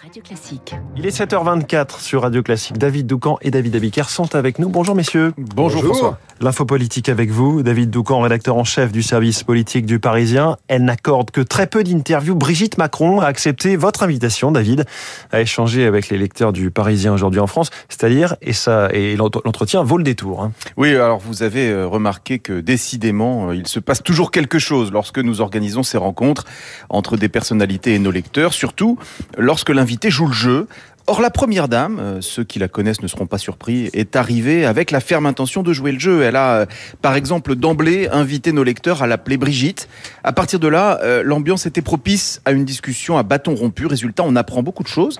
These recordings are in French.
Radio Classique. Il est 7h24 sur Radio Classique. David Doucan et David Abiker sont avec nous. Bonjour messieurs. Bonjour, François. L'info politique avec vous. David Doucan, rédacteur en chef du service politique du Parisien. Elle n'accorde que très peu d'interviews. Brigitte Macron a accepté votre invitation, David, à échanger avec les lecteurs du Parisien aujourd'hui en France. C'est-à-dire, et ça, et l'entretien vaut le détour. Hein. Oui, alors vous avez euh, remarqué que décidément, euh, il se passe toujours quelque chose lorsque nous organisons ces rencontres entre des personnalités et nos lecteurs, surtout lorsque l'invité joue le jeu. Or, la première dame, euh, ceux qui la connaissent ne seront pas surpris, est arrivée avec la ferme intention de jouer le jeu. Elle a, euh, par exemple, d'emblée invité nos lecteurs à l'appeler Brigitte. À partir de là, euh, l'ambiance était propice à une discussion à bâton rompu. Résultat, on apprend beaucoup de choses.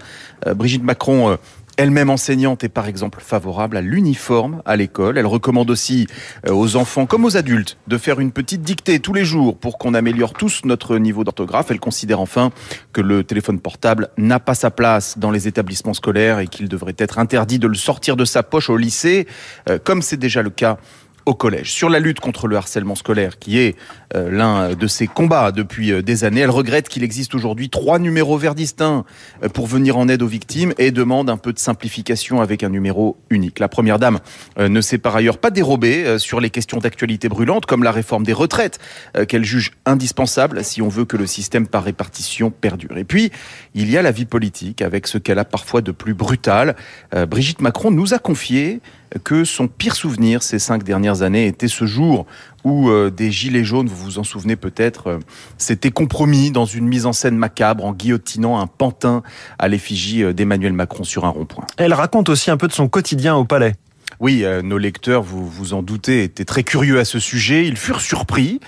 Brigitte Macron elle-même enseignante est par exemple favorable à l'uniforme à l'école. Elle recommande aussi euh, aux enfants comme aux adultes de faire une petite dictée tous les jours pour qu'on améliore tous notre niveau d'orthographe. Elle considère enfin que le téléphone portable n'a pas sa place dans les établissements scolaires et qu'il devrait être interdit de le sortir de sa poche au lycée, euh, comme c'est déjà le cas au collège. Sur la lutte contre le harcèlement scolaire, qui est euh, l'un de ses combats depuis euh, des années, elle regrette qu'il existe aujourd'hui trois numéros verts distincts euh, pour venir en aide aux victimes et demande un peu de simplification avec un numéro unique. La première dame ne s'est par ailleurs pas dérobée sur les questions d'actualité brûlantes, comme la réforme des retraites, qu'elle juge indispensable si on veut que le système par répartition perdure. Et puis, il y a la vie politique, avec ce qu'elle a parfois de plus brutal. Brigitte Macron nous a confié que son pire souvenir ces cinq dernières années était ce jour où euh, des gilets jaunes, vous vous en souvenez peut-être, euh, s'étaient compromis dans une mise en scène macabre en guillotinant un pantin à l'effigie euh, d'Emmanuel Macron sur un rond-point. Elle raconte aussi un peu de son quotidien au palais. Oui, nos lecteurs, vous vous en doutez, étaient très curieux à ce sujet. Ils furent surpris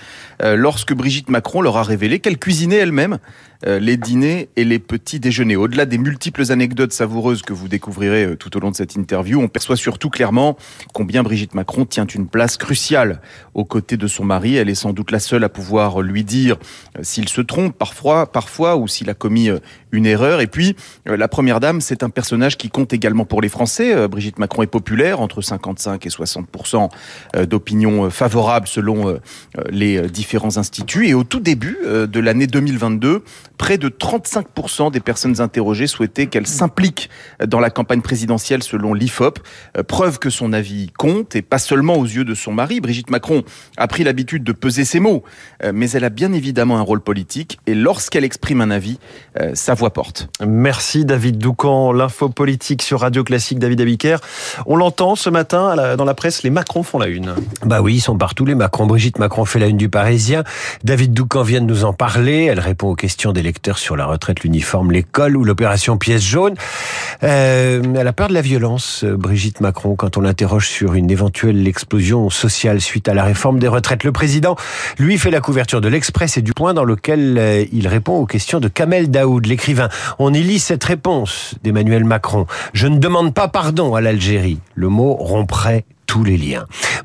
lorsque Brigitte Macron leur a révélé qu'elle cuisinait elle-même les dîners et les petits déjeuners. Au-delà des multiples anecdotes savoureuses que vous découvrirez euh, tout au long de cette interview, on perçoit surtout clairement combien Brigitte Macron tient une place cruciale aux côtés de son mari. Elle est sans doute la seule à pouvoir lui dire euh, s'il se trompe parfois, parfois ou s'il a commis une erreur. Et puis, la première dame, c'est un personnage qui compte également pour les Français. Brigitte Macron est populaire, entre 55 et 60 d'opinion favorable selon les différents instituts. Et au tout début de l'année 2022, près de 35% des personnes interrogées souhaitaient qu'elle s'implique dans la campagne présidentielle selon l'IFOP. Euh, preuve que son avis compte et pas seulement aux yeux de son mari. Brigitte Macron a pris l'habitude de peser ses mots, euh, mais elle a bien évidemment un rôle politique et lorsqu'elle exprime un avis, euh, sa voix porte. Merci David Doucan, l'info politique sur Radio Classique, David Abiker. On l'entend ce matin dans la presse, les Macron font la une. Bah oui, ils sont partout les Macron. Brigitte Macron fait la une du Parisien. David Doucan vient de nous en parler. Elle répond aux questions des lecteurs sur la retraite, l'uniforme, l'école ou l'opération pièce jaune. Euh, elle a peur de la violence, euh, Brigitte Macron, quand on l'interroge sur une éventuelle explosion sociale suite à la réforme des retraites. Le président, lui, fait la couverture de l'Express et du Point dans lequel euh, il répond aux questions de Kamel Daoud, l'écrivain. On y lit cette réponse d'Emmanuel Macron. Je ne demande pas pardon à l'Algérie. Le mot romprait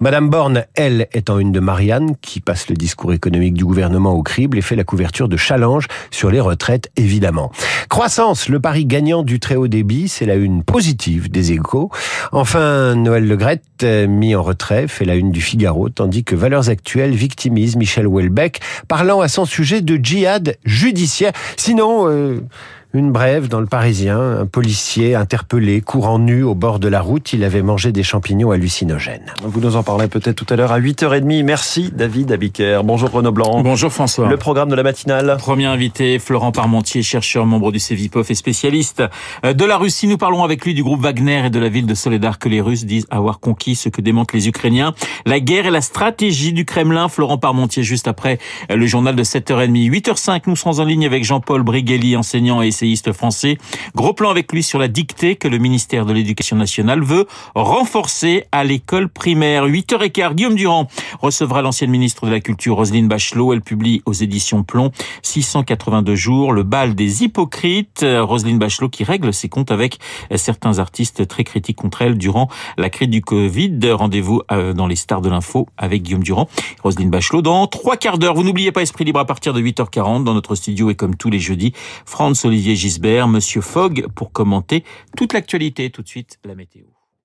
Madame Borne, elle, est en une de Marianne, qui passe le discours économique du gouvernement au crible et fait la couverture de Challenge sur les retraites, évidemment. Croissance, le pari gagnant du très haut débit, c'est la une positive des échos. Enfin, Noël Legrette, mis en retrait, fait la une du Figaro, tandis que Valeurs Actuelles victimise Michel Houellebecq, parlant à son sujet de djihad judiciaire. Sinon... Euh, une brève dans le Parisien, un policier interpellé, courant nu au bord de la route, il avait mangé des champignons hallucinogènes. Vous nous en parlerez peut-être tout à l'heure à 8h30. Merci David Abiker. Bonjour Renaud Blanc. Bonjour François. Le programme de la matinale. Premier invité, Florent Parmentier, chercheur, membre du CEVIPOF et spécialiste euh, de la Russie. Nous parlons avec lui du groupe Wagner et de la ville de Soledar que les Russes disent avoir conquis ce que démentent les Ukrainiens. La guerre et la stratégie du Kremlin. Florent Parmentier juste après euh, le journal de 7h30. 8h05, nous serons en ligne avec Jean-Paul Brigelli, enseignant et français. Gros plan avec lui sur la dictée que le ministère de l'Éducation nationale veut renforcer à l'école primaire. 8h15, Guillaume Durand recevra l'ancienne ministre de la Culture, Roselyne Bachelot. Elle publie aux éditions Plomb 682 jours, le bal des hypocrites. Roselyne Bachelot qui règle ses comptes avec certains artistes très critiques contre elle durant la crise du Covid. Rendez-vous euh, dans les stars de l'info avec Guillaume Durand. Roselyne Bachelot dans trois quarts d'heure. Vous n'oubliez pas Esprit Libre à partir de 8h40 dans notre studio et comme tous les jeudis, Franz Gisbert, Monsieur Fogg pour commenter toute l'actualité. Tout de suite, la météo.